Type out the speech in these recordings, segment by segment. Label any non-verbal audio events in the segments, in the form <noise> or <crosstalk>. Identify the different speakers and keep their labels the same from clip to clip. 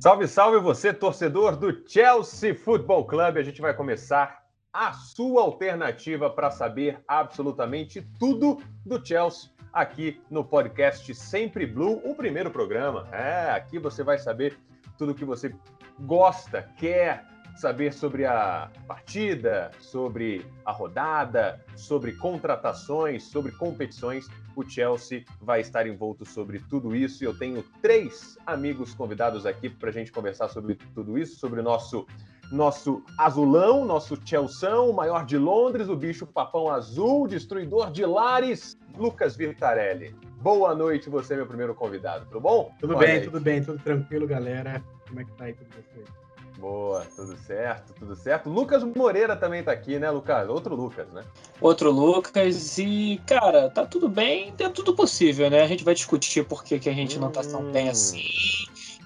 Speaker 1: Salve, salve você, torcedor do Chelsea Football Club. A gente vai começar a sua alternativa para saber absolutamente tudo do Chelsea aqui no podcast Sempre Blue, o primeiro programa. É, aqui você vai saber tudo que você gosta, quer saber sobre a partida, sobre a rodada, sobre contratações, sobre competições. O Chelsea vai estar envolto sobre tudo isso e eu tenho três amigos convidados aqui para a gente conversar sobre tudo isso, sobre o nosso nosso azulão, nosso Chelsea, o maior de Londres, o bicho papão azul, destruidor de lares, Lucas Virtarelli. Boa noite, você é meu primeiro convidado, tudo bom?
Speaker 2: Tudo Boa bem, noite. tudo bem, tudo tranquilo, galera. Como é que tá aí tudo vocês?
Speaker 1: Boa, tudo certo, tudo certo. Lucas Moreira também tá aqui, né, Lucas? Outro Lucas, né?
Speaker 3: Outro Lucas e, cara, tá tudo bem dentro do possível, né? A gente vai discutir por que, que a gente hum. não tá tão bem hum. assim.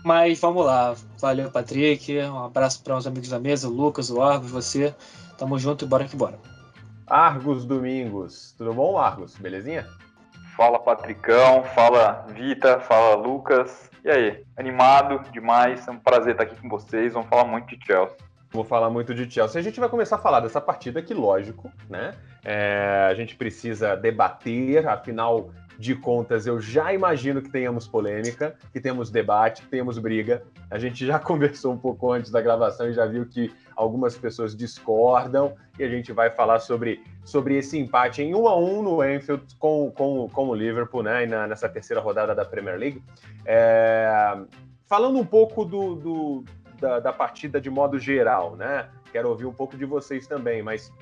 Speaker 3: Mas vamos lá. Valeu, Patrick. Um abraço para os amigos da mesa, o Lucas, o Argos, você. Tamo junto e bora que bora.
Speaker 1: Argos Domingos. Tudo bom, Argos? Belezinha?
Speaker 4: Fala, Patricão. Fala, Vita. Fala, Lucas. E aí, animado demais, é um prazer estar aqui com vocês. Vamos falar muito de Chelsea.
Speaker 1: Vou falar muito de Chelsea. A gente vai começar a falar dessa partida que, lógico, né? É, a gente precisa debater, afinal de contas, eu já imagino que tenhamos polêmica, que temos debate, que tenhamos briga. A gente já <laughs> conversou um pouco antes da gravação e já viu que algumas pessoas discordam e a gente vai falar sobre, sobre esse empate em 1 a 1 no Anfield com, com, com o Liverpool, né? Na, nessa terceira rodada da Premier League. É, falando um pouco do, do da, da partida de modo geral, né? Quero ouvir um pouco de vocês também, mas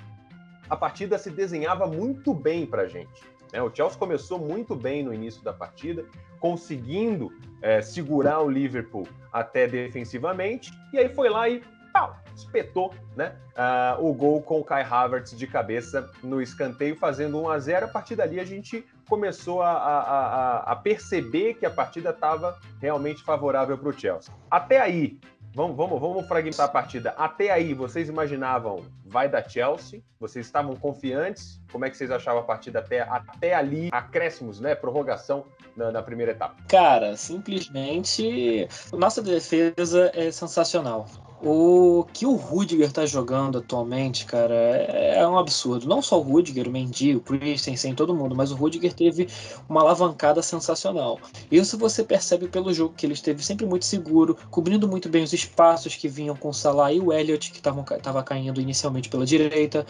Speaker 1: a partida se desenhava muito bem para a gente. Né? O Chelsea começou muito bem no início da partida, conseguindo é, segurar o Liverpool até defensivamente, e aí foi lá e pau, espetou né, uh, o gol com o Kai Havertz de cabeça no escanteio, fazendo 1 a 0 A partir dali a gente começou a, a, a, a perceber que a partida estava realmente favorável para o Chelsea. Até aí, Vamos, vamos, vamos fragmentar a partida. Até aí, vocês imaginavam vai da Chelsea? Vocês estavam confiantes? Como é que vocês achavam a partida até, até ali? Acréscimos, né? Prorrogação na, na primeira etapa.
Speaker 3: Cara, simplesmente nossa defesa é sensacional. O que o Rudiger tá jogando atualmente, cara, é, é um absurdo. Não só o Rudiger, o Mendy, o Christensen, todo mundo, mas o Rudiger teve uma alavancada sensacional. Isso você percebe pelo jogo, que ele esteve sempre muito seguro, cobrindo muito bem os espaços que vinham com o Salah e o Elliott, que estava caindo inicialmente pela direita.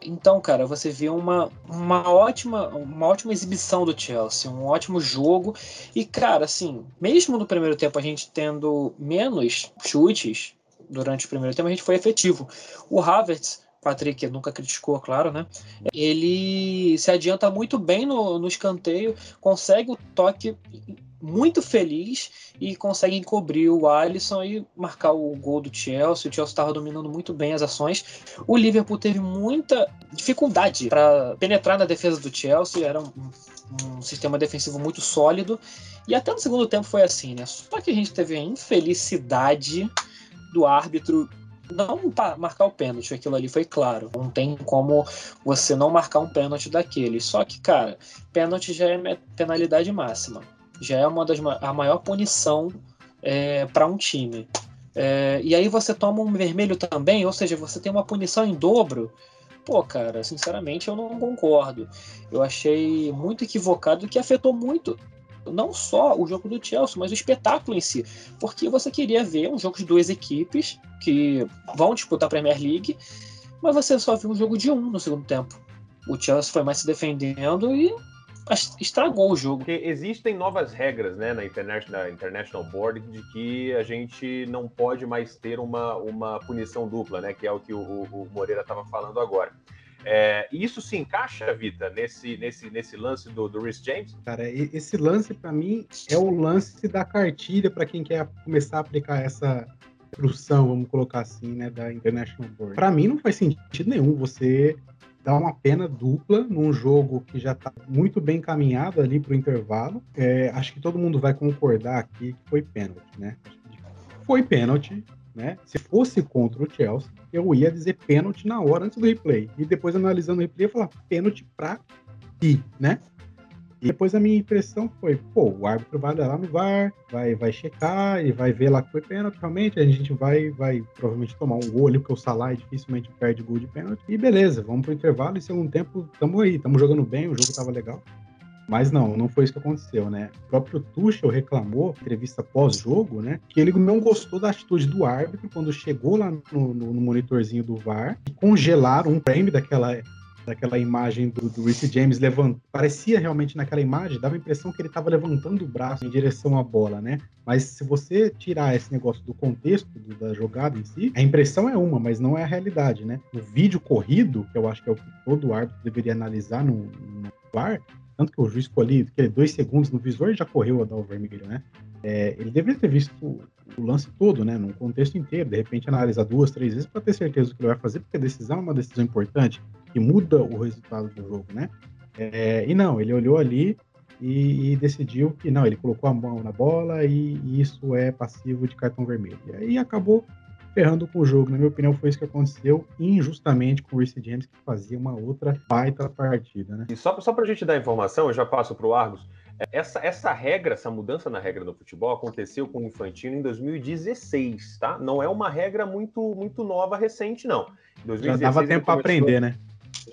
Speaker 3: Então, cara, você vê uma, uma, ótima, uma ótima exibição do Chelsea, um ótimo jogo. E, cara, assim, mesmo no primeiro tempo a gente tendo menos chutes, durante o primeiro tempo, a gente foi efetivo. O Havertz, Patrick nunca criticou, claro, né? Ele se adianta muito bem no, no escanteio, consegue o toque muito feliz e consegue encobrir o Alisson e marcar o gol do Chelsea. O Chelsea estava dominando muito bem as ações. O Liverpool teve muita dificuldade para penetrar na defesa do Chelsea, era um, um, sistema defensivo muito sólido. E até no segundo tempo foi assim, né? Só que a gente teve a infelicidade do árbitro não marcar o pênalti, aquilo ali foi claro. Não tem como você não marcar um pênalti daquele. Só que, cara, pênalti já é penalidade máxima. Já é uma das a maior punição é, para um time. É, e aí você toma um vermelho também, ou seja, você tem uma punição em dobro. Pô, cara, sinceramente eu não concordo. Eu achei muito equivocado que afetou muito não só o jogo do Chelsea, mas o espetáculo em si. Porque você queria ver um jogo de duas equipes que vão disputar a Premier League, mas você só viu um jogo de um no segundo tempo. O Chelsea foi mais se defendendo e estragou o jogo.
Speaker 1: Porque existem novas regras né, na, International, na International Board de que a gente não pode mais ter uma, uma punição dupla, né? Que é o que o, o Moreira estava falando agora. É, isso se encaixa, Vita, nesse, nesse, nesse lance do, do Rhys James?
Speaker 2: Cara, esse lance, para mim, é o lance da cartilha para quem quer começar a aplicar essa instrução, vamos colocar assim, né, da International Board. Para mim, não faz sentido nenhum você dar uma pena dupla num jogo que já está muito bem caminhado ali para o intervalo. É, acho que todo mundo vai concordar aqui que foi pênalti, né? Foi pênalti, né? Se fosse contra o Chelsea, eu ia dizer pênalti na hora antes do replay. E depois, analisando o replay, eu falar pênalti pra ti, né? E depois a minha impressão foi, pô, o árbitro vai lá no VAR, vai, vai checar e vai ver lá que foi pênalti, realmente, a gente vai, vai provavelmente tomar um gol ali, porque o Salah dificilmente perde gol de pênalti. E beleza, vamos pro intervalo e segundo tempo, tamo aí, tamo jogando bem, o jogo tava legal. Mas não, não foi isso que aconteceu, né? O próprio Tuchel reclamou, entrevista pós-jogo, né? Que ele não gostou da atitude do árbitro quando chegou lá no, no, monitorzinho do VAR e congelaram um frame daquela daquela imagem do, do Reece James levantando. Parecia realmente naquela imagem, dava a impressão que ele estava levantando o braço em direção à bola, né? Mas se você tirar esse negócio do contexto do, da jogada em si, a impressão é uma, mas não é a realidade, né? No vídeo corrido, que eu acho que é o que todo árbitro deveria analisar no, no VAR, tanto que o juiz escolhi que dois segundos no visor e já correu a dar o vermelho, né? É, ele deveria ter visto o lance todo, né? Num contexto inteiro, de repente analisar duas, três vezes para ter certeza do que ele vai fazer, porque a decisão é uma decisão importante que muda o resultado do jogo, né? É, e não, ele olhou ali e, e, decidiu que não, ele colocou a mão na bola e, e isso é passivo de cartão vermelho. E aí acabou ferrando com o jogo. Na minha opinião, foi isso que aconteceu injustamente com o Reece James, que fazia uma outra baita partida. Né?
Speaker 1: E só, só para a gente dar informação, eu já passo para o Argos. Essa, essa regra, essa mudança na regra do futebol aconteceu com o Infantino em 2016, tá? Não é uma regra muito, muito nova, recente, não.
Speaker 2: Em 2016, já dava tempo para aprender, né?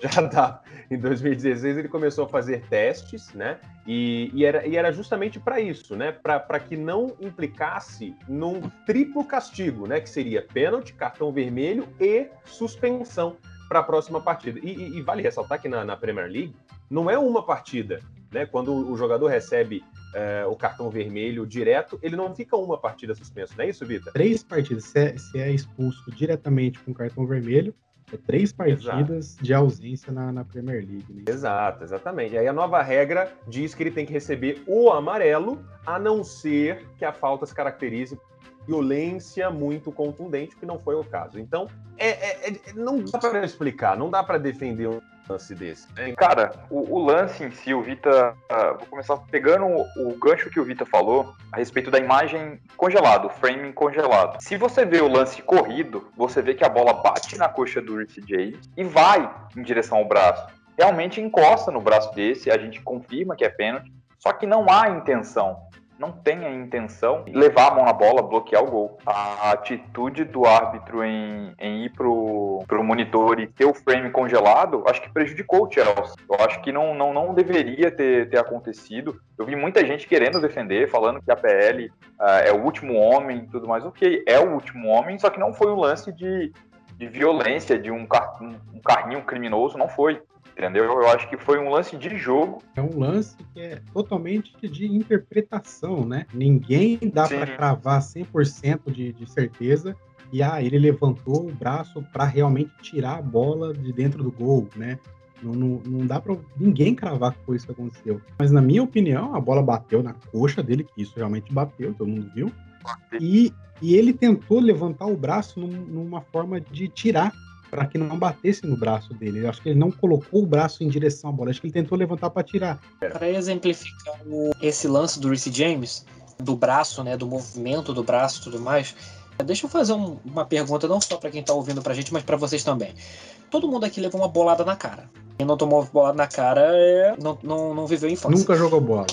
Speaker 2: <laughs>
Speaker 1: Já dá. Em 2016 ele começou a fazer testes, né? E, e era, e era justamente para isso, né? Para que não implicasse num triplo castigo, né? Que seria pênalti, cartão vermelho e suspensão para a próxima partida. E, e, e, vale ressaltar que na, na, Premier League não é uma partida, né? Quando o jogador recebe é, o cartão vermelho direto, ele não fica uma partida suspenso, não é isso, Vitor?
Speaker 2: Três partidas. Se é, se é expulso diretamente com cartão vermelho, é três partidas Exato. de ausência na, na Premier League. Né?
Speaker 1: Exato, exatamente. E aí a nova regra diz que ele tem que receber o amarelo, a não ser que a falta se caracterize violência muito contundente, que não foi o caso. Então, é, é, é não dá para explicar, não dá para defender um lance desse. Né?
Speaker 4: Cara, o, o, lance em si, o Vita. Uh, vou começar pegando o, o, gancho que o Vita falou a respeito da imagem congelado, framing congelado. Se você vê o lance corrido, você vê que a bola bate na coxa do James e vai em direção ao braço. Realmente encosta no braço desse, a gente confirma que é pênalti, só que não há intenção não tem a intenção de levar a mão na bola, bloquear o gol. A atitude do árbitro em, em ir pro, pro monitor e ter o frame congelado, acho que prejudicou o Chelsea. Eu acho que não, não, não deveria ter, ter acontecido. Eu vi muita gente querendo defender, falando que a PL uh, ah, é o último homem e tudo mais. Ok, é o último homem, só que não foi um lance de, de violência, de um, car um carrinho criminoso, não foi. Entendeu? Eu acho que foi um lance de jogo.
Speaker 2: É um lance que é totalmente de interpretação, né? Ninguém dá para cravar 100% de, de certeza e ah, ele levantou o braço para realmente tirar a bola de dentro do gol, né? Não, não, não dá para ninguém cravar que foi isso que aconteceu. Mas, na minha opinião, a bola bateu na coxa dele, que isso realmente bateu, todo mundo viu. E, e ele tentou levantar o braço num, numa forma de tirar para que não batesse no braço dele. Eu acho que ele não colocou o braço em direção à bola, acho que ele tentou levantar para tirar.
Speaker 3: Para exemplificar o, esse lance do Reece James, do braço, né, do movimento do braço e tudo mais, deixa eu fazer um, uma pergunta não só para quem está ouvindo para a gente, mas para vocês também. Todo mundo aqui levou uma bolada na cara. Quem não tomou bolada na cara é, não, não, não viveu infância.
Speaker 2: Nunca jogou bola.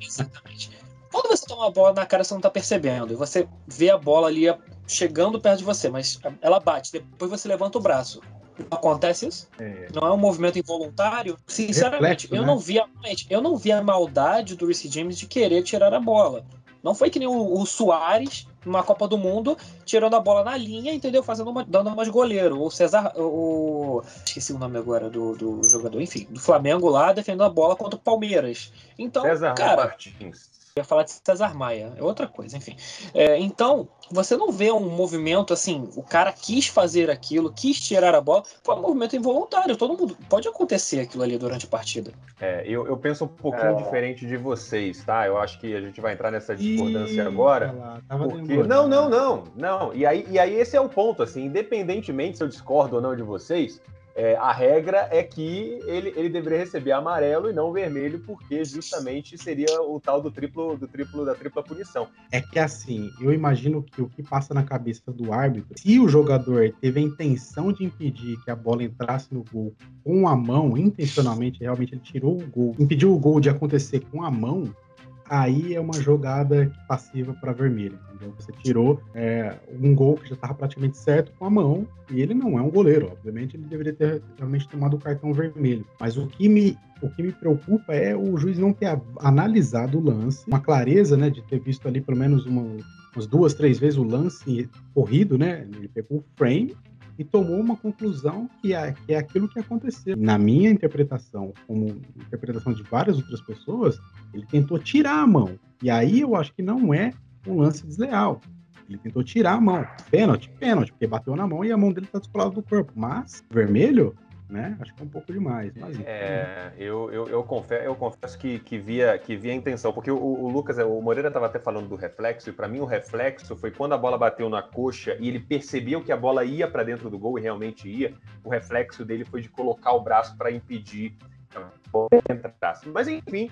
Speaker 3: Exatamente. Quando você toma uma bola na cara, você não está percebendo. E você vê a bola ali chegando perto de você, mas ela bate. Depois você levanta o braço. Acontece isso? É. Não é um movimento involuntário? Sinceramente, Reflexo, eu, né? não vi a, eu não vi a maldade do Reece James de querer tirar a bola. Não foi que nem o, o Soares, numa Copa do Mundo, tirando a bola na linha, entendeu? Fazendo uma, dando umas goleiro. O César. O, esqueci o nome agora do, do jogador, enfim, do Flamengo lá, defendendo a bola contra o Palmeiras. Então, César cara. Martins ia falar de César Maia, é outra coisa, enfim. É, então, você não vê um movimento assim, o cara quis fazer aquilo, quis tirar a bola, foi um movimento involuntário, todo mundo, pode acontecer aquilo ali durante a partida.
Speaker 1: É, eu, eu penso um pouquinho é. diferente de vocês, tá? Eu acho que a gente vai entrar nessa discordância Ih, agora. Lá, porque... Não, não, não, não. E aí, e aí esse é o ponto, assim, independentemente se eu discordo ou não de vocês, é, a regra é que ele, ele deveria receber amarelo e não vermelho, porque justamente seria o tal do triplo, do triplo da tripla punição.
Speaker 2: É que assim, eu imagino que o que passa na cabeça do árbitro, se o jogador teve a intenção de impedir que a bola entrasse no gol com a mão, intencionalmente, realmente ele tirou o gol, impediu o gol de acontecer com a mão, aí é uma jogada passiva para vermelho, entendeu? Você tirou é, um gol que já estava praticamente certo com a mão, e ele não é um goleiro, obviamente ele deveria ter realmente tomado o cartão vermelho. Mas o que me, o que me preocupa é o juiz não ter analisado o lance, uma clareza, né, de ter visto ali pelo menos uma, umas duas, três vezes o lance corrido, né? Ele pegou o frame e tomou uma conclusão que é, que é aquilo que aconteceu. Na minha interpretação, como interpretação de várias outras pessoas, ele tentou tirar a mão. E aí eu acho que não é um lance desleal. Ele tentou tirar a mão. Pênalti, pênalti, porque bateu na mão e a mão dele está descolada do corpo. Mas, vermelho, né? Acho que é um pouco demais. Mas,
Speaker 1: é, eu, eu, eu, confesso, eu confesso que, que, via, que via a intenção, porque o, o Lucas, o Moreira estava até falando do reflexo, e para mim o reflexo foi quando a bola bateu na coxa e ele percebeu que a bola ia para dentro do gol e realmente ia, o reflexo dele foi de colocar o braço para impedir que a bola entrasse. Mas enfim,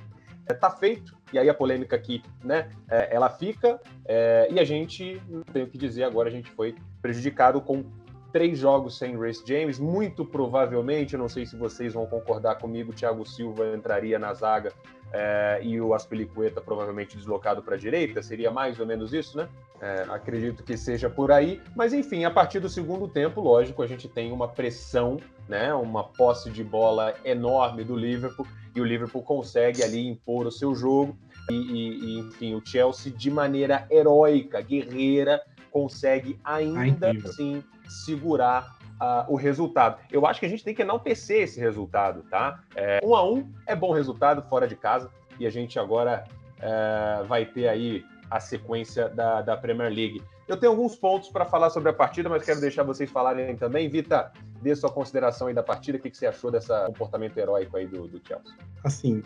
Speaker 1: está é, feito, e aí a polêmica aqui, né, é, ela fica, é, e a gente, não tenho o que dizer agora, a gente foi prejudicado com três jogos sem Race James, muito provavelmente, não sei se vocês vão concordar comigo, Thiago Silva entraria na zaga é, e o Aspilicueta provavelmente deslocado para a direita, seria mais ou menos isso, né? É, acredito que seja por aí, mas enfim, a partir do segundo tempo, lógico, a gente tem uma pressão, né? Uma posse de bola enorme do Liverpool e o Liverpool consegue ali impor o seu jogo e, e, e enfim, o Chelsea de maneira heróica, guerreira, consegue ainda assim segurar uh, o resultado. Eu acho que a gente tem que enaltecer esse resultado, tá? É, um a um é bom resultado fora de casa e a gente agora é, vai ter aí a sequência da, da Premier League. Eu tenho alguns pontos para falar sobre a partida, mas quero deixar vocês falarem também. Vita, dê sua consideração aí da partida. O que, que você achou desse comportamento heróico aí do, do Chelsea?
Speaker 2: Assim,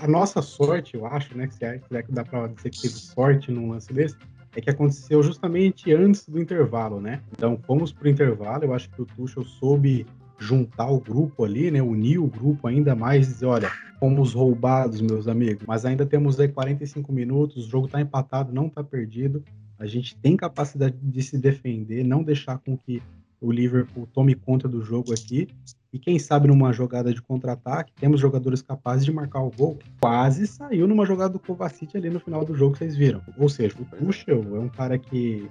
Speaker 2: a nossa sorte, eu acho, né? Se é que dá para dizer que teve sorte num lance desse, é que aconteceu justamente antes do intervalo, né? Então fomos para o intervalo, eu acho que o Tuchel soube juntar o grupo ali, né? Unir o grupo ainda mais e dizer, olha, fomos roubados, meus amigos, mas ainda temos aí 45 minutos, o jogo está empatado, não está perdido, a gente tem capacidade de se defender, não deixar com que o Liverpool tome conta do jogo aqui. E quem sabe numa jogada de contra-ataque, temos jogadores capazes de marcar o gol. Quase saiu numa jogada do Kovacic ali no final do jogo, vocês viram. Ou seja, o Tuchel é um cara que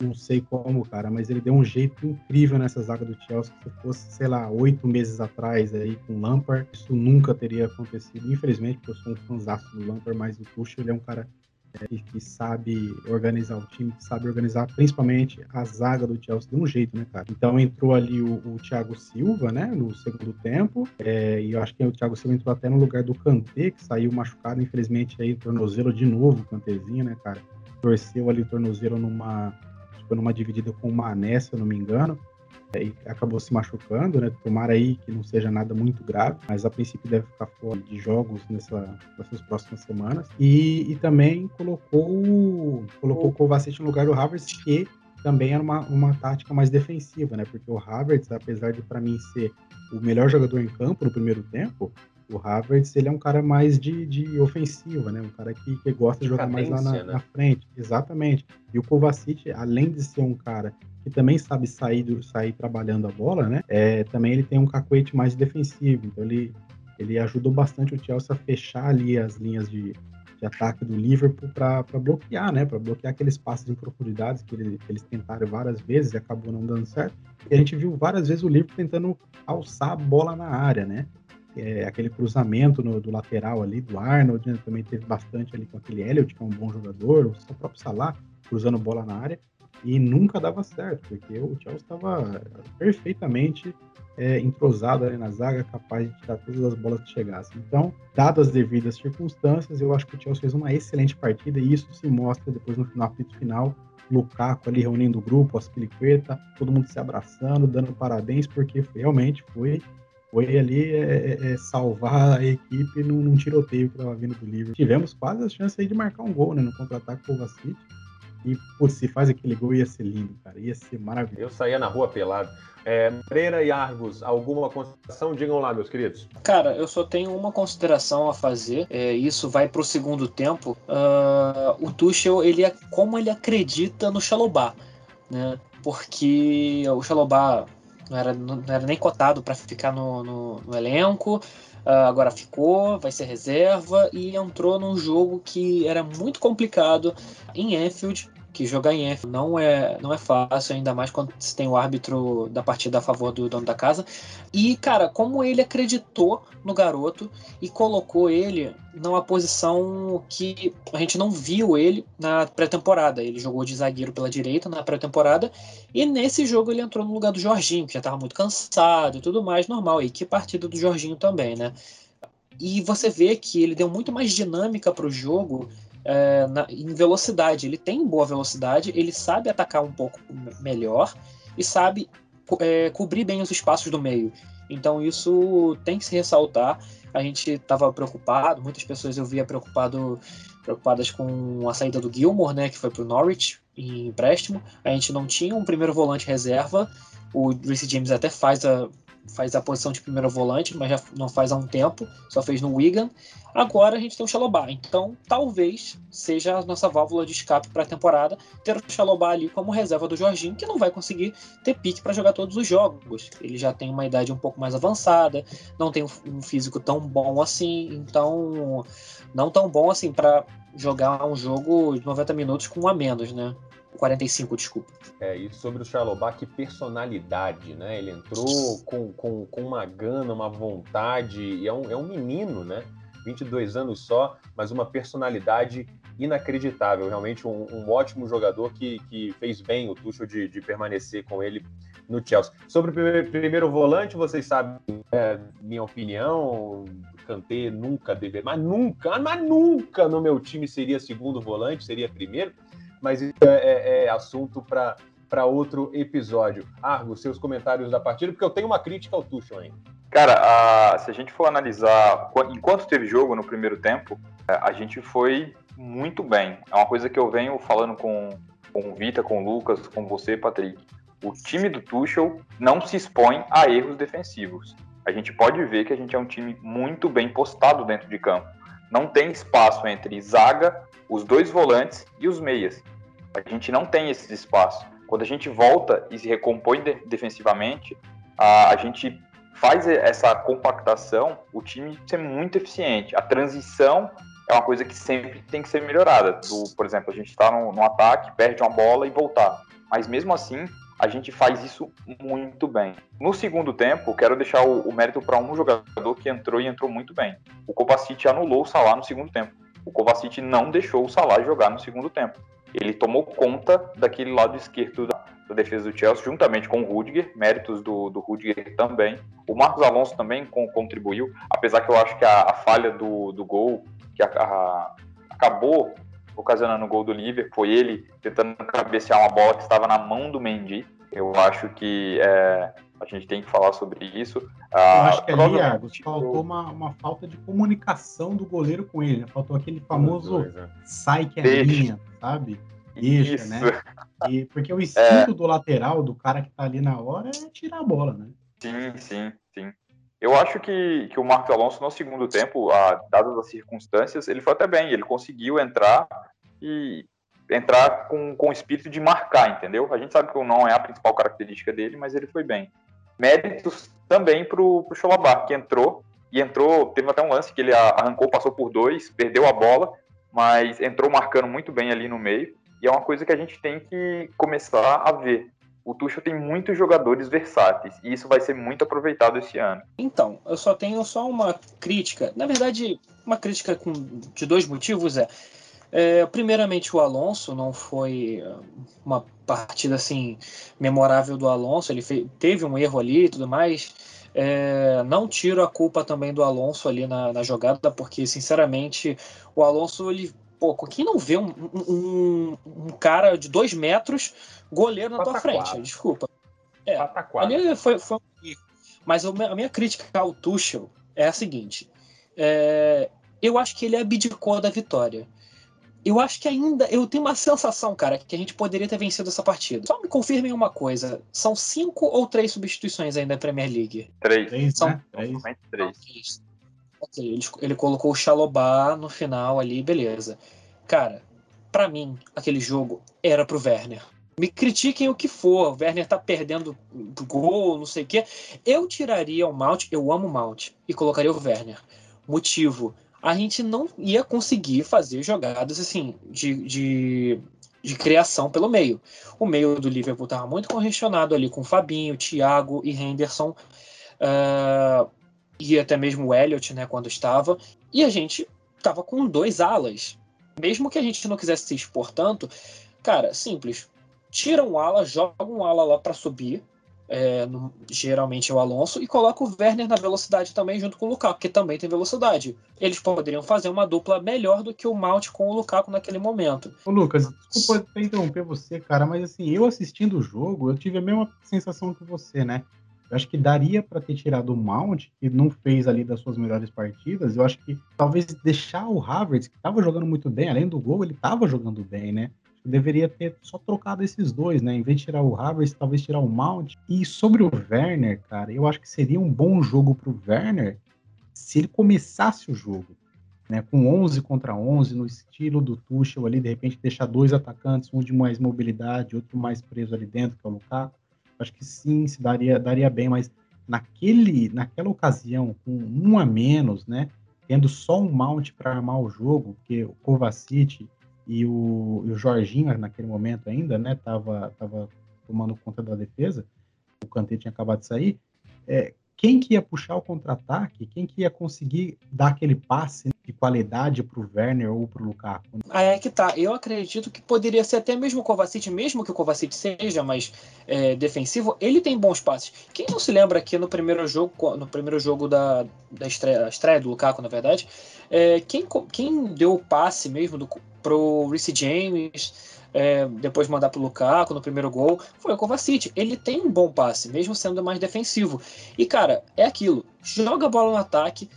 Speaker 2: não sei como, cara, mas ele deu um jeito incrível nessa zaga do Chelsea. Se fosse, sei lá, oito meses atrás aí com o Lampard, isso nunca teria acontecido. Infelizmente, porque eu sou um fãzaço do Lampard, mas o Tuchel ele é um cara que, que, sabe organizar o time, que sabe organizar principalmente a zaga do Chelsea de um jeito, né, cara? Então entrou ali o, o Thiago Silva, né, no segundo tempo, é, e eu acho que o Thiago Silva entrou até no lugar do Kanté, que saiu machucado, infelizmente, aí, tornozelo de novo, o Kantézinho, né, cara? Torceu ali o tornozelo numa, tipo, numa dividida com o Mané, se eu não me engano e acabou se machucando, né? Tomara aí que não seja nada muito grave, mas a princípio deve ficar fora de jogos nessa, nessas próximas semanas. E, e também colocou, colocou o Kovacic no lugar do Havertz, que também era uma, uma tática mais defensiva, né? Porque o Havertz, apesar de para mim ser o melhor jogador em campo no primeiro tempo, o Havertz ele é um cara mais de, de ofensiva, né? Um cara que, que gosta de jogar mais lá na, né? na, frente. Exatamente. E o Kovacic, além de ser um cara que também sabe sair, do, sair trabalhando a bola, né? É, também ele tem um cacuete mais defensivo, então ele, ele ajudou bastante o Chelsea a fechar ali as linhas de, de ataque do Liverpool para bloquear, né? Para bloquear aqueles passes em profundidades que, ele, que, eles tentaram várias vezes e acabou não dando certo. E a gente viu várias vezes o Liverpool tentando alçar a bola na área, né? É, aquele cruzamento no, do lateral ali, do Arnold, né? também teve bastante ali com aquele Elliot, que é um bom jogador, o próprio Salah cruzando bola na área e nunca dava certo, porque o Chelsea estava perfeitamente é, entrosado ali na zaga, capaz de tirar todas as bolas que chegassem. Então, dadas as devidas circunstâncias, eu acho que o Chelsea fez uma excelente partida e isso se mostra depois no final, final Lukaku ali reunindo o grupo, as Aspilicueta, todo mundo se abraçando, dando parabéns, porque realmente foi foi ali é, é, é, salvar a equipe num, num tiroteio que estava vindo do livro. Tivemos quase a chance de marcar um gol, né, no contra-ataque com o Vacic, E, pô, se faz aquele gol, ia ser lindo, cara. Ia ser maravilhoso.
Speaker 1: Eu saía na rua pelado. É, Moreira e Argos, alguma consideração? Digam lá, meus queridos.
Speaker 3: Cara, eu só tenho uma consideração a fazer. É, isso vai pro segundo tempo. Uh, o Tuchel, ele é como ele acredita no Xalobá, né? Porque o Xalobá não era, não era nem cotado para ficar no, no, no elenco. Uh, agora ficou, vai ser reserva e entrou num jogo que era muito complicado em Enfield que jogar em F não é, não é fácil, ainda mais quando se tem o árbitro da partida a favor do dono da casa. E, cara, como ele acreditou no garoto e colocou ele numa posição que a gente não viu ele na pré-temporada. Ele jogou de zagueiro pela direita na pré-temporada e nesse jogo ele entrou no lugar do Jorginho, que já estava muito cansado e tudo mais, normal. E que partida do Jorginho também, né? E você vê que ele deu muito mais dinâmica para o jogo é, na, em velocidade. Ele tem boa velocidade, ele sabe atacar um pouco melhor e sabe é, cobrir bem os espaços do meio. Então isso tem que se ressaltar. A gente estava preocupado, muitas pessoas eu via preocupado, preocupadas com a saída do Gilmore, né, que foi para o Norwich em empréstimo. A gente não tinha um primeiro volante reserva. O Reece James até faz a, faz a posição de primeiro volante, mas já não faz há um tempo, só fez no Wigan. Agora a gente tem o Xalobá, então talvez seja a nossa válvula de escape para a temporada ter o Xalobá ali como reserva do Jorginho, que não vai conseguir ter pique para jogar todos os jogos. Ele já tem uma idade um pouco mais avançada, não tem um físico tão bom assim, então não tão bom assim para jogar um jogo de 90 minutos com um a menos, né? 45, desculpa.
Speaker 1: É, e sobre o Charlobá, que personalidade, né? Ele entrou com, com, com uma gana, uma vontade, e é um, é um menino, né? 22 anos só, mas uma personalidade inacreditável. Realmente um, um ótimo jogador que, que fez bem o Tuchel de, de permanecer com ele no Chelsea. Sobre o primeiro, primeiro volante, vocês sabem é, minha opinião, Kanté nunca deveria, mas nunca, mas nunca no meu time seria segundo volante, seria primeiro mas isso é, é, é assunto para outro episódio. Argo, seus comentários da partida, porque eu tenho uma crítica ao Tuchel ainda.
Speaker 4: Cara, a, se a gente for analisar, enquanto teve jogo no primeiro tempo, é, a gente foi muito bem. É uma coisa que eu venho falando com, com o Vita, com o Lucas, com você, Patrick. O time do Tuchel não se expõe a erros defensivos. A gente pode ver que a gente é um time muito bem postado dentro de campo. Não tem espaço entre zaga, os dois volantes e os meias. A gente não tem esse espaço. Quando a gente volta e se recompõe de defensivamente, a, a gente faz essa compactação, o time ser muito eficiente. A transição é uma coisa que sempre tem que ser melhorada. Do, por exemplo, a gente está no, ataque, perde uma bola e voltar. Mas mesmo assim, a gente faz isso muito bem. No segundo tempo, quero deixar o, o mérito para um jogador que entrou e entrou muito bem. O Kovacic anulou o Salah no segundo tempo o Kovacic não deixou o Salah jogar no segundo tempo. Ele tomou conta daquele lado esquerdo da, da defesa do Chelsea, juntamente com o Rudiger, méritos do, do Rudiger também. O Marcos Alonso também com, contribuiu, apesar que eu acho que a, a falha do, do gol, que a, a, acabou ocasionando o gol do Liverpool, foi ele tentando cabecear uma bola que estava na mão do Mendy. Eu acho que é, a gente tem que falar sobre isso.
Speaker 2: Eu ah, acho que ali, Argos, faltou uma, uma falta de comunicação do goleiro com ele. Né? Faltou aquele famoso é. sai que é linha, sabe? Deixa, isso. né? E, porque o instinto é. do lateral, do cara que tá ali na hora, é tirar a bola, né?
Speaker 4: Sim, sim, sim. Eu acho que, que o Marcos Alonso, no segundo tempo, a, dadas as circunstâncias, ele foi até bem. Ele conseguiu entrar e entrar com, com o espírito de marcar, entendeu? A gente sabe que não é a principal característica dele, mas ele foi bem méritos também para o Cholobar, que entrou, e entrou, teve até um lance que ele arrancou, passou por dois, perdeu a bola, mas entrou marcando muito bem ali no meio, e é uma coisa que a gente tem que começar a ver. O Tuchel tem muitos jogadores versáteis e isso vai ser muito aproveitado esse ano.
Speaker 3: Então, eu só tenho só uma crítica. Na verdade, uma crítica com, de dois motivos é é, primeiramente, o Alonso não foi uh, uma partida assim memorável do Alonso. Ele fez, teve um erro ali e tudo mais. É, não tiro a culpa também do Alonso ali na, na, jogada, porque sinceramente o Alonso ele pô, quem não vê um, um, um cara de dois metros goleiro na tua frente? Desculpa. É, ali foi, foi um Mas a minha crítica ao Tuchel é a seguinte: é, eu acho que ele abdicou da vitória eu acho que ainda. Eu tenho uma sensação, cara, que a gente poderia ter vencido essa partida. Só me confirmem uma coisa: são cinco ou três substituições ainda na Premier League?
Speaker 4: Três.
Speaker 2: Três,
Speaker 3: São-
Speaker 2: né? Três.
Speaker 4: Três.
Speaker 3: Ele, ele colocou o Xalobá no final ali, beleza. Cara, pra mim, aquele jogo era pro Werner. Me critiquem o que for, o Werner tá perdendo gol, não sei o quê. Eu tiraria o Mount, eu amo o Mount, e colocaria o Werner. Motivo, a gente não ia conseguir fazer jogadas assim, de, de, de criação pelo meio. O meio do Liverpool tava muito congestionado ali com Fabinho, Thiago e Henderson. Ah, e até mesmo o Elliot, né, quando estava, e a gente tava com dois alas. Mesmo que a gente não quisesse se expor tanto, cara, simples. Tira um ala, joga um ala lá para subir, é, no- geralmente é o Alonso, e coloca o Werner na velocidade também junto com o Lukaku, que também tem velocidade. Eles poderiam fazer uma dupla melhor do que o Mount com o Lukaku naquele momento.
Speaker 2: Ô, Lucas, desculpa interromper você, cara, mas assim, eu assistindo o jogo, eu tive a mesma sensação que você, né? Eu acho que daria pra ter tirado o Mount, que não fez ali das suas melhores partidas. Eu acho que talvez deixar o Havertz, que tava jogando muito bem, além do gol, ele tava jogando bem, né? Deveria ter só trocado esses dois, né? Em vez de tirar o Havertz, talvez tirar o Mount. E sobre o Werner, cara, eu acho que seria um bom jogo pro Werner se ele começasse o jogo né, com 11 contra 11, no estilo do Tuchel ali, de repente deixar dois atacantes, um de mais mobilidade, outro mais preso ali dentro, que é o Lukaku. Acho que sim, se daria, daria bem, mas naquele, naquela ocasião, com um a menos, né, tendo só um mount para armar o jogo, porque o Kovacic e o, e o Jorginho, naquele momento ainda, né, tava, tava tomando conta da defesa, o Kanté tinha acabado de sair, é, quem que ia puxar o contra-ataque, quem que ia conseguir dar aquele passe de qualidade para o Werner ou para o Lukaku?
Speaker 3: Aí é que tá. Eu acredito que poderia ser até mesmo o Kovacic, mesmo que o Kovacic seja mais é, defensivo, ele tem bons passes. Quem não se lembra que no primeiro jogo, no primeiro jogo da, da estreia, estreia do Lukaku, na verdade, é, quem, quem deu o passe mesmo do, pro Reece James, é, depois mandar pro Lukaku no primeiro gol, foi o Kovacic. Ele tem um bom passe, mesmo sendo mais defensivo. E, cara, é aquilo. Joga a bola no ataque,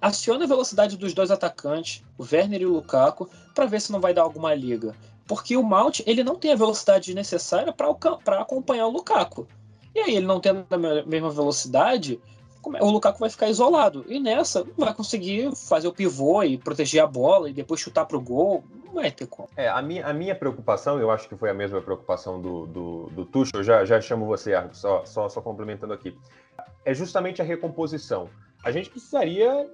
Speaker 3: aciona a velocidade dos dois atacantes, o Werner e o Lukaku, para ver se não vai dar alguma liga. Porque o Mount, ele não tem a velocidade necessária para acompanhar o Lukaku. E aí, ele não tendo a me- mesma velocidade, o Lukaku vai ficar isolado. E nessa, vai conseguir fazer o pivô e proteger a bola e depois chutar pro gol. Não vai ter como.
Speaker 1: É, a minha, a minha preocupação, eu acho que foi a mesma preocupação do, do, do Tuchel, já, já chamo você, Arthur, só, só, só complementando aqui. É justamente a recomposição. A gente precisaria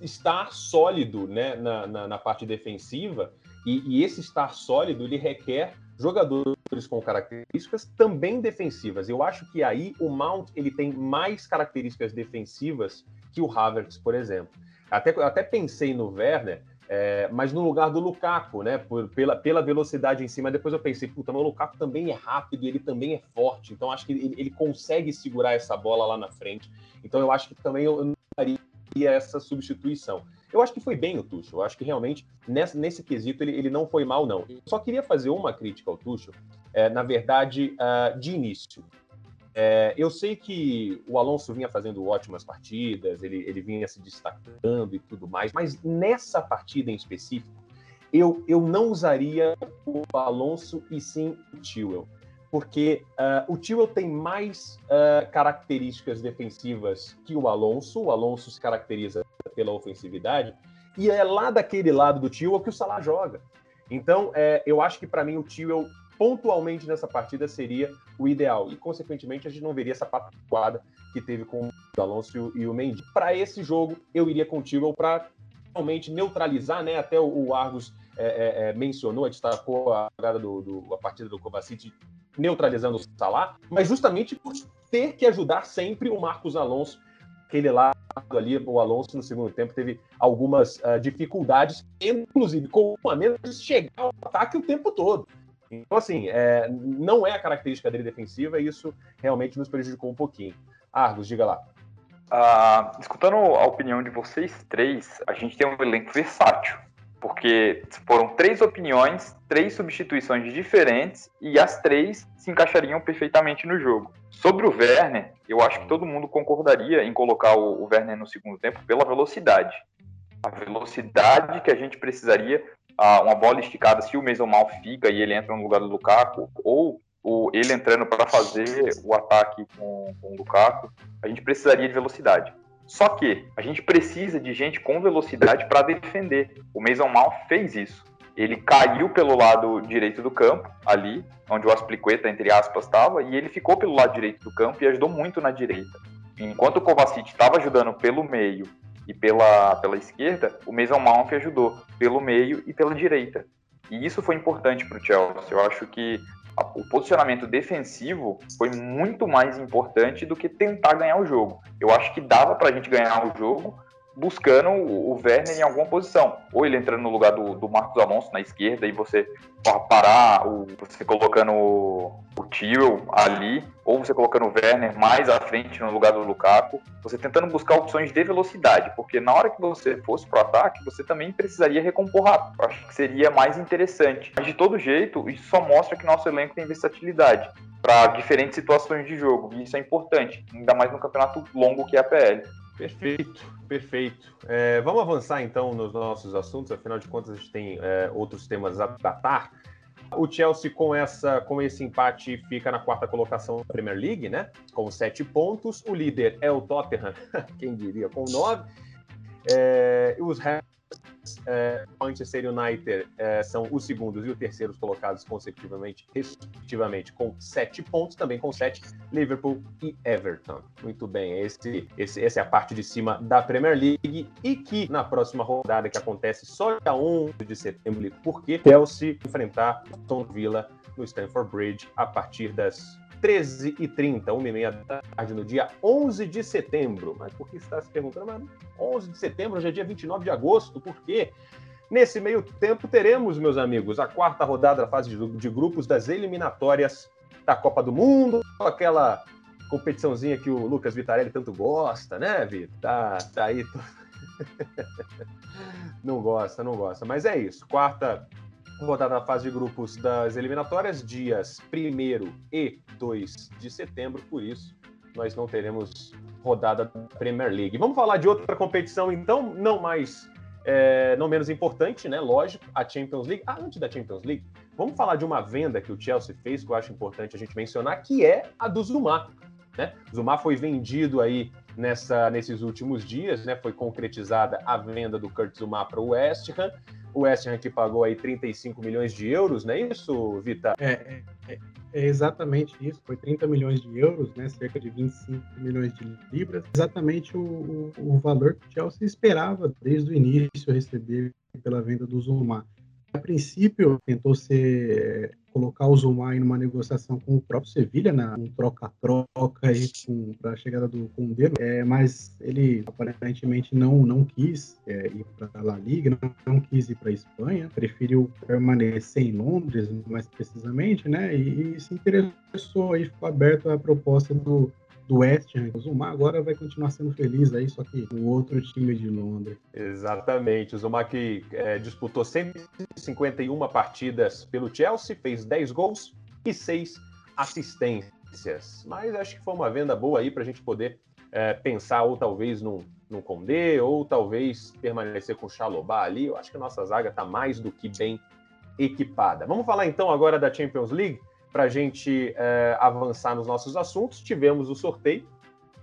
Speaker 1: estar sólido né, na, na, na parte defensiva, e, e esse estar sólido, ele requer jogadores com características também defensivas. Eu acho que aí o Mount ele tem mais características defensivas que o Havertz, por exemplo. Até, até pensei no Werner, é, mas no lugar do Lukaku, né? Por, pela, pela velocidade em cima. Depois eu pensei, puta, mas o Lukaku também é rápido, ele também é forte. Então acho que ele, ele consegue segurar essa bola lá na frente. Então eu acho que também eu faria essa substituição. Eu acho que foi bem o Tuchel. Eu acho que realmente nesse, nesse quesito ele, ele não foi mal, não. Eu só queria fazer uma crítica ao Tuchel, é, na verdade, uh, de início. É, eu sei que o Alonso vinha fazendo ótimas partidas, ele, ele vinha se destacando e tudo mais, mas nessa partida em específico, eu, eu não usaria o Alonso e sim o Tewell, porque uh, o Tewell tem mais uh, características defensivas que o Alonso, o Alonso se caracteriza pela ofensividade, e é lá daquele lado do Tewell que o Salah joga. Então, é, eu acho que para mim o Tewell pontualmente nessa partida seria o ideal. E, consequentemente, a gente não veria essa pataquada que teve com o Alonso e o, Mendy. Para esse jogo, eu iria com o Tewell para realmente neutralizar, né? Até o, o Argos é, é, mencionou, destacou a jogada do, do, a partida do Kovacic neutralizando o Salah, mas justamente por ter que ajudar sempre o Marcos Alonso, aquele lado ali, o Alonso no segundo tempo teve algumas uh, dificuldades, inclusive com a menos de chegar ao ataque o tempo todo. Então, assim, é, não é a característica dele defensiva e isso realmente nos prejudicou um pouquinho. Argos, diga lá.
Speaker 4: Uh, escutando a opinião de vocês três, a gente tem um elenco versátil, porque foram três opiniões, três substituições diferentes e as três se encaixariam perfeitamente no jogo. Sobre o Werner, eu acho que todo mundo concordaria em colocar o, Werner no segundo tempo pela velocidade. A velocidade que a gente precisaria uma bola esticada, se o Mason Mount fica e ele entra no lugar do Lukaku, ou ele entrando para fazer o ataque com, com o Lukaku, a gente precisaria de velocidade. Só que a gente precisa de gente com velocidade para defender. O Mason Mount fez isso. Ele caiu pelo lado direito do campo, ali, onde o Aspliqueta, entre aspas, estava, e ele ficou pelo lado direito do campo e ajudou muito na direita. Enquanto o Kovacic estava ajudando pelo meio e pela, pela esquerda, o Mason Mount ajudou pelo meio e pela direita. E isso foi importante para o Chelsea. Eu acho que o posicionamento defensivo foi muito mais importante do que tentar ganhar o jogo. Eu acho que dava para a gente ganhar o jogo buscando o Werner em alguma posição. Ou ele entrando no lugar do, do Marcos Alonso na esquerda e você parar, o, você colocando o, o ali, ou você colocando o Werner mais à frente no lugar do Lukaku, você tentando buscar opções de velocidade, porque na hora que você fosse pro ataque, você também precisaria recompor rápido. Eu acho que seria mais interessante. Mas de todo jeito, isso só mostra que nosso elenco tem versatilidade para diferentes situações de jogo, e isso é importante, ainda mais no campeonato longo que é a PL.
Speaker 1: Perfeito, perfeito. É, vamos avançar então nos nossos assuntos, afinal de contas a gente tem é, outros temas a tratar. O Chelsea com essa com esse empate fica na quarta colocação da Premier League, né? Com sete pontos. O líder é o Tottenham, <laughs> quem diria, com nove. É, os é, Manchester United é, são os segundos e os terceiros colocados consecutivamente, respectivamente, com sete pontos, também com sete, Liverpool e Everton. Muito bem, esse, esse, essa é a parte de cima da Premier League e que na próxima rodada que acontece só dia 11 de setembro, porque Chelsea enfrentar Aston Villa no Stamford Bridge a partir das 13h30, 1h30 da tarde, no dia 11 de setembro. Mas por que está se perguntando? Mas 11 de setembro, hoje é dia 29 de agosto, por quê? Nesse meio tempo, teremos, meus amigos, a quarta rodada da fase de grupos das eliminatórias da Copa do Mundo, aquela competiçãozinha que o Lucas Vitarelli tanto gosta, né, Vitor? Tá, tá aí. <laughs> não gosta, não gosta. Mas é isso. Quarta rodada na fase de grupos das eliminatórias, dias 1 e 2 de setembro, por isso nós não teremos rodada da Premier League. Vamos falar de outra competição, então, não mais, é, não menos importante, né? Lógico, a Champions League. Ah, antes da Champions League, vamos falar de uma venda que o Chelsea fez, que eu acho importante a gente mencionar, que é a do Zuma. Né? Zuma foi vendido aí nessa, nesses últimos dias, né? Foi concretizada a venda do Kurt Zuma para o West Ham o West Ham que pagou aí 35 milhões de euros, não é isso, Vita?
Speaker 2: É, é, é, é, exatamente isso, foi 30 milhões de euros, né, cerca de 25 milhões de libras, exatamente o, o, o valor que o Chelsea esperava desde o início receber pela venda do Zuma. A princípio, tentou ser colocar o Zuma em uma negociação com o próprio Sevilha, na um troca-troca para a chegada do Condé, é, mas ele aparentemente não, não quis é, ir para a La Liga, não, não quis ir para a Espanha, preferiu permanecer em Londres, mais precisamente, né? E, e se interessou aí, ficou aberto à proposta do, do West Ham. O Zuma agora vai continuar sendo feliz aí, só que o outro time de Londres.
Speaker 1: Exatamente. O Zuma que é, disputou 151 partidas pelo Chelsea, fez 10 gols e 6 assistências. Mas acho que foi uma venda boa aí para a gente poder é, pensar ou talvez num, num Condé, ou talvez permanecer com o Chalobah ali. Eu acho que a nossa zaga está mais do que bem equipada. Vamos falar então agora da Champions League para a gente é, avançar nos nossos assuntos, tivemos o sorteio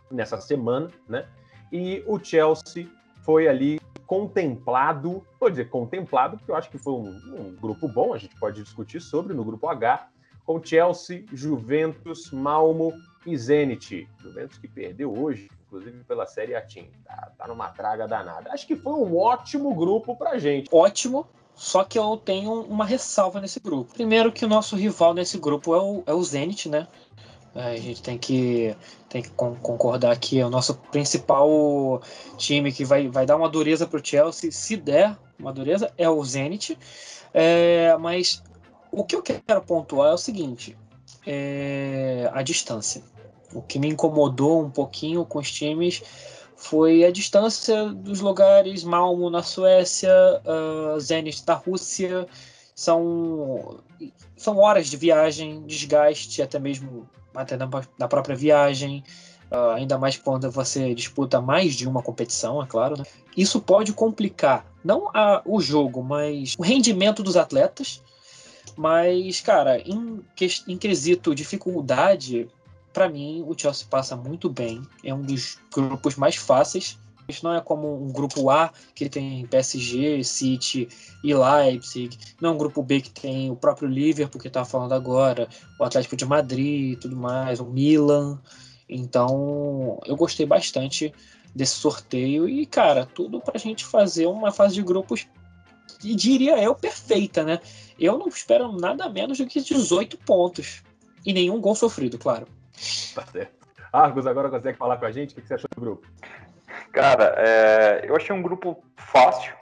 Speaker 1: nessa semana, né? E o Chelsea foi ali contemplado, vou dizer contemplado, porque eu acho que foi um, um grupo bom, a gente pode discutir sobre no grupo H, com Chelsea, Juventus, Malmo e Zenit. Juventus que perdeu hoje, inclusive pela Série A Team. Tá, tá numa traga danada. Acho que foi um ótimo grupo pra gente.
Speaker 3: Ótimo, só que eu tenho uma ressalva nesse grupo. Primeiro que o nosso rival nesse grupo é o, é o Zenit, né? É, a gente tem que, tem que concordar que é o nosso principal time que vai, vai dar uma dureza para o Chelsea, se der uma dureza, é o Zenit. É, mas o que eu quero pontuar é o seguinte: é a distância. O que me incomodou um pouquinho com os times foi a distância dos lugares Malmo na Suécia, uh, Zenit Rússia. São, são horas de viagem, desgaste, até mesmo até na, na própria viagem. Uh, ainda mais quando você disputa mais de uma competição, é claro. Né? Isso pode complicar Não a, o jogo, mas o rendimento dos atletas. Mas, cara, em, em quesito dificuldade, para mim o Chelsea passa muito bem. É um dos grupos mais fáceis. Isso não é como um grupo A que tem PSG, City e Leipzig. Não é um grupo B que tem o próprio Liverpool que estava falando agora, o Atlético de Madrid tudo mais, o Milan. Então, eu gostei bastante desse sorteio e, cara, tudo para a gente fazer uma fase de grupos, diria eu, perfeita, né? Eu não espero nada menos do que 18 pontos e nenhum gol sofrido, claro.
Speaker 1: Tá certo. Argos agora consegue falar com a gente? O que você achou do grupo?
Speaker 4: Cara, é, eu achei um grupo fácil.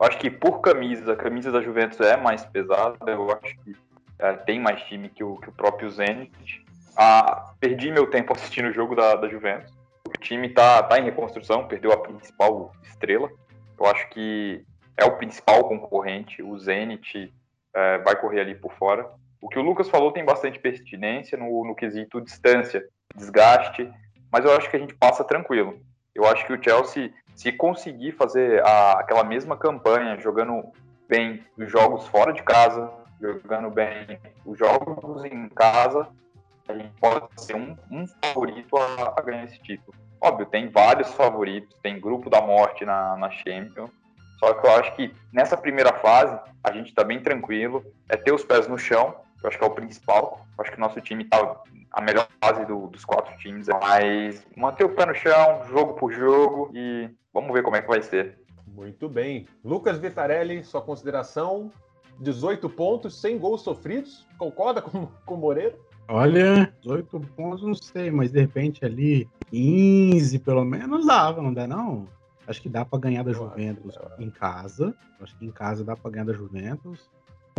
Speaker 4: Eu acho que por camisa, a camisa da Juventus é mais pesada. Eu acho que é, tem mais time que o, que o próprio Zenit. Ah, perdi meu tempo assistindo o jogo da, da Juventus. O time tá, tá em reconstrução, perdeu a principal estrela. Eu acho que é o principal concorrente. O Zenit é, vai correr ali por fora. O que o Lucas falou tem bastante pertinência no, no quesito distância, desgaste, mas eu acho que a gente passa tranquilo. Eu acho que o Chelsea, se conseguir fazer a, aquela mesma campanha, jogando bem os jogos fora de casa, jogando bem os jogos em casa, a gente pode ser um, um favorito a, a, ganhar esse título. Óbvio, tem vários favoritos, tem grupo da morte na, na Champions, só que eu acho que nessa primeira fase a gente está bem tranquilo, é ter os pés no chão, eu acho que é o principal. Eu acho que o nosso time está a melhor fase do, dos quatro times, mas manter o pé no chão, jogo por jogo e vamos ver como é que vai ser.
Speaker 1: Muito bem. Lucas Vitarelli, sua consideração: 18 pontos, sem gols sofridos. Concorda com, com o Moreira?
Speaker 2: Olha, 18 pontos, não sei, mas de repente ali 15 pelo menos dava, não dá não? Acho que dá para ganhar da Juventus em casa. Acho que em casa dá para ganhar da Juventus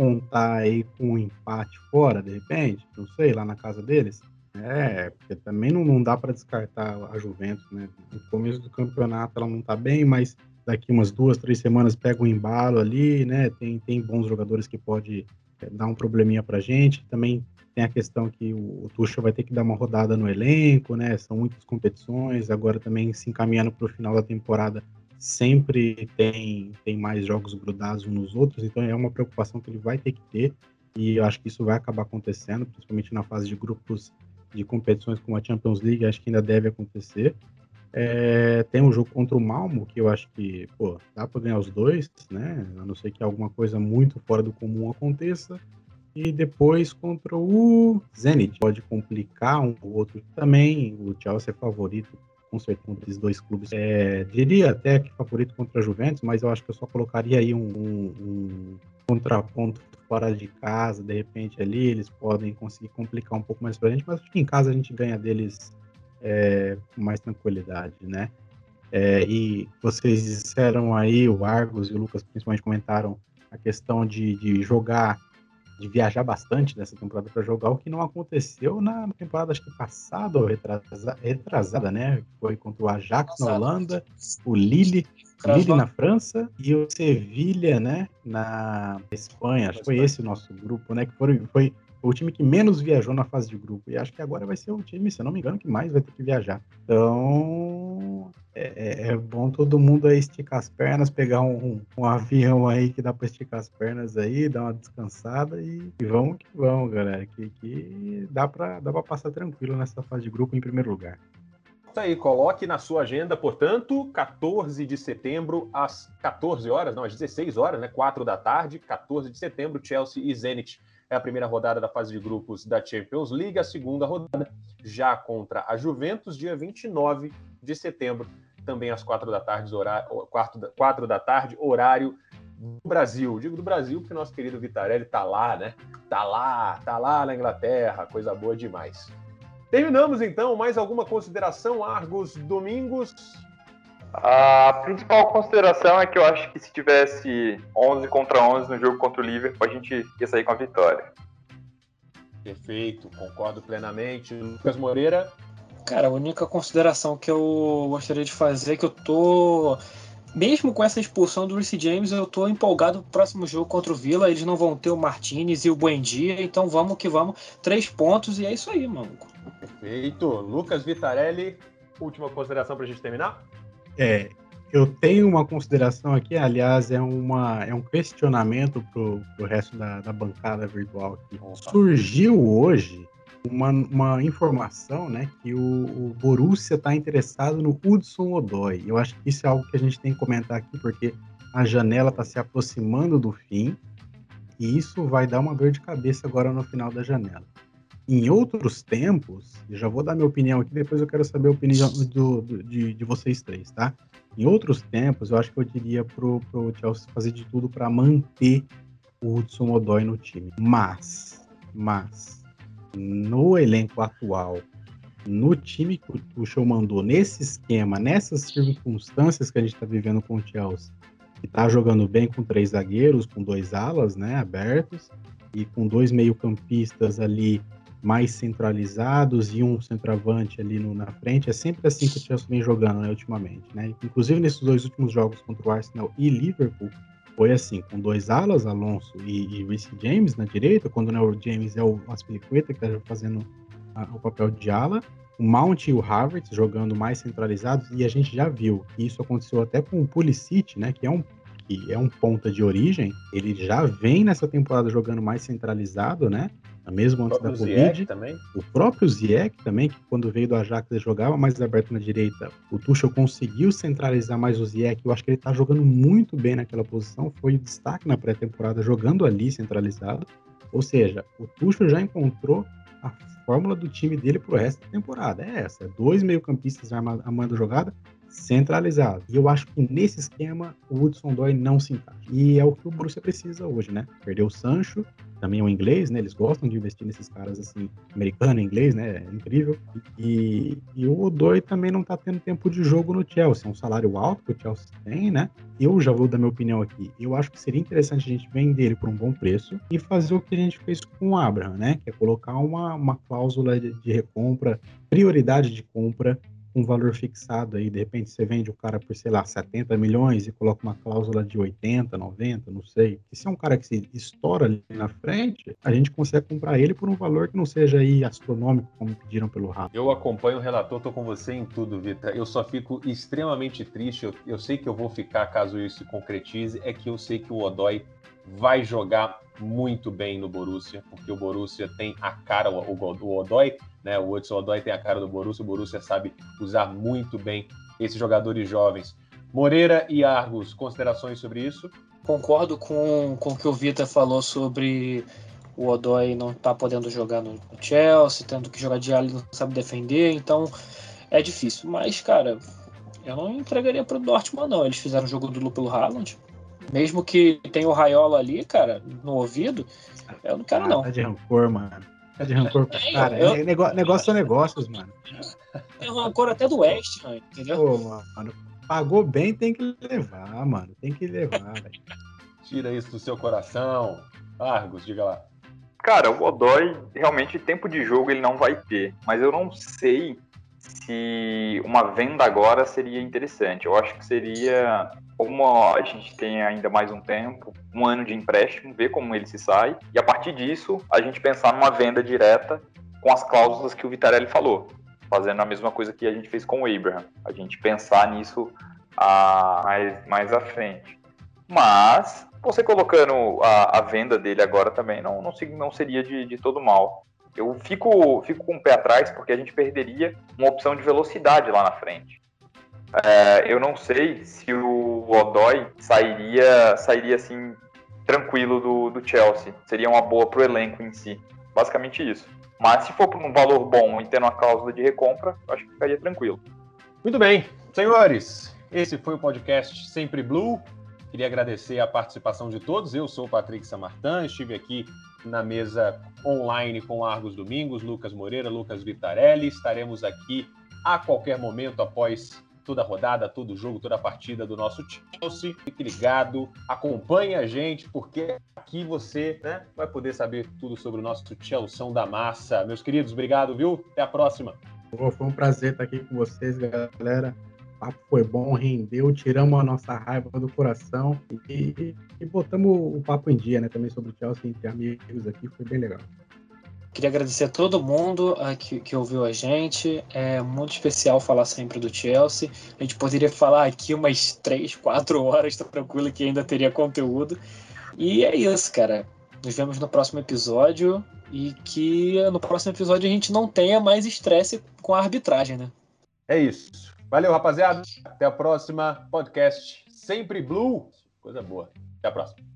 Speaker 2: contar aí com um empate fora, de repente, não sei, lá na casa deles. É, porque também não, não dá para descartar a Juventus, né? No começo do campeonato ela não tá bem, mas daqui umas duas, três semanas pega um embalo ali, né? Tem, tem bons jogadores que pode é, dar um probleminha pra gente. Também tem a questão que o, o Tuchel vai ter que dar uma rodada no elenco, né? São muitas competições, agora também se encaminhando para o final da temporada sempre tem, tem mais jogos grudados uns nos outros, então é uma preocupação que ele vai ter que ter, e eu acho que isso vai acabar acontecendo, principalmente na fase de grupos de competições como a Champions League, acho que ainda deve acontecer. É, tem um jogo contra o Malmo, que eu acho que, pô, dá para ganhar os dois, né? A não ser que alguma coisa muito fora do comum aconteça. E depois contra o Zenit. Pode complicar um ou outro também. O Chelsea é favorito com certeza esses dois clubes. É, diria até que favorito contra a Juventus, mas eu acho que eu só colocaria aí um, um, um contraponto fora de casa, de repente ali eles podem conseguir complicar um pouco mais pra gente, mas acho que em casa a gente ganha deles é, com mais tranquilidade, né? É, e vocês disseram aí, o Argos e o Lucas principalmente comentaram a questão de, de jogar de viajar bastante nessa temporada para jogar, o que não aconteceu na temporada acho que passada ou retrasada, retrasada né? Foi contra o Ajax na Holanda, o Lille, Lille na França e o Sevilha, né, na Espanha. Acho que foi esse o nosso grupo, né, que foi, foi o time que menos viajou na fase de grupo. E acho que agora vai ser o time, se eu não me engano, que mais vai ter que viajar. Então, é, é, é bom todo mundo aí esticar as pernas, pegar um, um avião aí que dá para esticar as pernas aí, dar uma descansada e, e vamos que vamos, galera. Que, que dá para dá passar tranquilo nessa fase de grupo em primeiro lugar.
Speaker 1: Isso aí, coloque na sua agenda, portanto, 14 de setembro, às 14 horas, não, às 16 horas, né? 4 da tarde, 14 de setembro, Chelsea e Zenit é a primeira rodada da fase de grupos da Champions League, a segunda rodada já contra a Juventus, dia 29 de setembro, também às quatro da tarde, horário, quatro, da, quatro da tarde, horário do Brasil. Digo do Brasil porque nosso querido Vitarelli tá lá, né? Tá lá, tá lá na Inglaterra, coisa boa demais. Terminamos então, mais alguma consideração, Argos Domingos?
Speaker 4: A principal consideração é que eu acho que se tivesse 11 contra 11 no jogo contra o Liverpool, a gente ia sair com a vitória.
Speaker 1: Perfeito, concordo plenamente. Lucas Moreira?
Speaker 3: Cara, a única consideração que eu gostaria de fazer é que eu tô. Mesmo com essa expulsão do Reece James, eu tô empolgado pro próximo jogo contra o Villa. Eles não vão ter o Martinez e o Buendia, então vamos que vamos. Três pontos e é isso aí, mano.
Speaker 1: Perfeito. Lucas Vitarelli, última consideração pra gente terminar?
Speaker 2: É, eu tenho uma consideração aqui, aliás, é, uma, é um questionamento pro, pro resto da, da bancada virtual aqui. Surgiu hoje uma, uma informação, né, que o, o Borussia está interessado no Hudson Odoi. Eu acho que isso é algo que a gente tem que comentar aqui, porque a janela está se aproximando do fim e isso vai dar uma dor de cabeça agora no final da janela. Em outros tempos, e já vou dar minha opinião aqui, depois eu quero saber a opinião do, do de, de, vocês três, tá? Em outros tempos, eu acho que eu diria pro, pro Chelsea fazer de tudo para manter o Hudson Odoi no time. Mas, mas, no elenco atual, no time que o Tuchel mandou, nesse esquema, nessas circunstâncias que a gente está vivendo com o Chelsea, que está jogando bem com três zagueiros, com dois alas, né, abertos, e com dois meio-campistas ali mais centralizados e um centroavante ali no, na frente. É sempre assim que o Chelsea vem jogando, né, ultimamente, né? Inclusive nesses dois últimos jogos contra o Arsenal e Liverpool, foi assim, com dois alas, Alonso e, e Reece James na direita, quando o James é o Aspilicueta que está fazendo a, o papel de ala, o Mount e o Harvard jogando mais centralizados, e a gente já viu que isso aconteceu até com o Pulisic, né, que é um que é um ponta de origem, ele já vem nessa temporada jogando mais centralizado, né? Mesmo antes da Covid. Ziyech
Speaker 1: também.
Speaker 2: O próprio Ziyech também, que quando veio do Ajax ele jogava mais aberto na direita. O Tuchel conseguiu centralizar mais o Ziyech. Eu acho que ele tá jogando muito bem naquela posição. Foi destaque na pré-temporada jogando ali centralizado. Ou seja, o Tuchel já encontrou a fórmula do time dele pro resto da temporada. É essa. Dois meio-campistas armando a jogada centralizado. E eu acho que nesse esquema o Hudson Doy não se encaixa. E é o que o Borussia precisa hoje, né? Perdeu o Sancho, também é um inglês, né? Eles gostam de investir nesses caras assim, americano, inglês, né? É incrível. E, e o Odoi também não tá tendo tempo de jogo no Chelsea. É um salário alto que o Chelsea tem, né? Eu já vou dar minha opinião aqui. Eu acho que seria interessante a gente vender ele por um bom preço e fazer o que a gente fez com o Abraham, né? Que é colocar uma, uma cláusula de, de recompra, prioridade de compra um valor fixado aí, de repente você vende o cara por, sei lá, 70 milhões e coloca uma cláusula de 80, 90, não sei. E se é um cara que se estoura ali na frente, a gente consegue comprar ele por um valor que não seja aí astronômico, como pediram pelo rato.
Speaker 1: Eu acompanho o relator, tô com você em tudo, Vitor. Eu só fico extremamente triste. Eu, eu sei que eu vou ficar caso isso se concretize, é que eu sei que o Odói vai jogar muito bem no Borussia, porque o Borussia tem a cara, o, o Odói, né? O Hudson Odói tem a cara do Borussia, o Borussia sabe usar muito bem esses jogadores jovens. Moreira e Argos, considerações sobre isso?
Speaker 3: Concordo com, com o que o Vitor falou sobre o Odói não tá podendo jogar no Chelsea, tendo que jogar de ali, não sabe defender, então é difícil. Mas, cara, eu não entregaria pro Dortmund, não. Eles fizeram o jogo do pelo Haaland, mesmo que tenha o Raiola ali, cara, no ouvido, eu não quero, ah, não.
Speaker 2: Tá de rancor, mano. Tá de rancor com é, cara. Eu... É, negócio, negócio são negócios, mano.
Speaker 3: É rancor até do West, mano, entendeu? Pô,
Speaker 2: mano, pagou bem, tem que levar, mano. Tem que levar, velho.
Speaker 1: Tira isso do seu coração. Argos, diga lá.
Speaker 4: Cara, o Godoy, realmente, tempo de jogo ele não vai ter. Mas eu não sei se uma venda agora seria interessante. Eu acho que seria como a gente tem ainda mais um tempo, um ano de empréstimo, ver como ele se sai, e a partir disso a gente pensar numa venda direta com as cláusulas que o Vitarelli falou, fazendo a mesma coisa que a gente fez com o Abraham, a gente pensar nisso a, mais, mais à frente. Mas você colocando a, a venda dele agora também não, não, não seria de, de todo mal. Eu fico, fico com o pé atrás porque a gente perderia uma opção de velocidade lá na frente. É, eu não sei se o Odói sairia, sairia assim tranquilo do, do Chelsea. Seria uma boa pro elenco em si. Basicamente isso. Mas se for por um valor bom e tendo uma cláusula de recompra, acho que ficaria tranquilo.
Speaker 1: Muito bem, senhores. Esse foi o podcast Sempre Blue. Queria agradecer a participação de todos. Eu sou o Patrick Samartan, estive aqui na mesa online com Argos Domingos, Lucas Moreira, Lucas Vitarelli. Estaremos aqui a qualquer momento após toda rodada, todo jogo, toda partida do nosso Chelsea. Fique ligado, acompanhe a gente, porque aqui você né, vai poder saber tudo sobre o nosso Chelsea da massa. Meus queridos, obrigado, viu? Até a próxima.
Speaker 2: Foi um prazer estar aqui com vocês, galera. O papo foi bom, rendeu, tiramos a nossa raiva do coração e, e botamos o papo em dia, né? Também sobre o Chelsea entre amigos aqui, foi bem legal.
Speaker 3: Queria agradecer a todo mundo uh, que, que ouviu a gente. É muito especial falar sempre do Chelsea. A gente poderia falar aqui umas 3, 4 horas, tá tranquilo que ainda teria conteúdo. E é isso, cara. Nos vemos no próximo episódio e que no próximo episódio a gente não tenha mais estresse com a arbitragem, né?
Speaker 1: É isso. Valeu, rapaziada. Até a próxima podcast. Sempre Blue. Coisa boa. Até a próxima.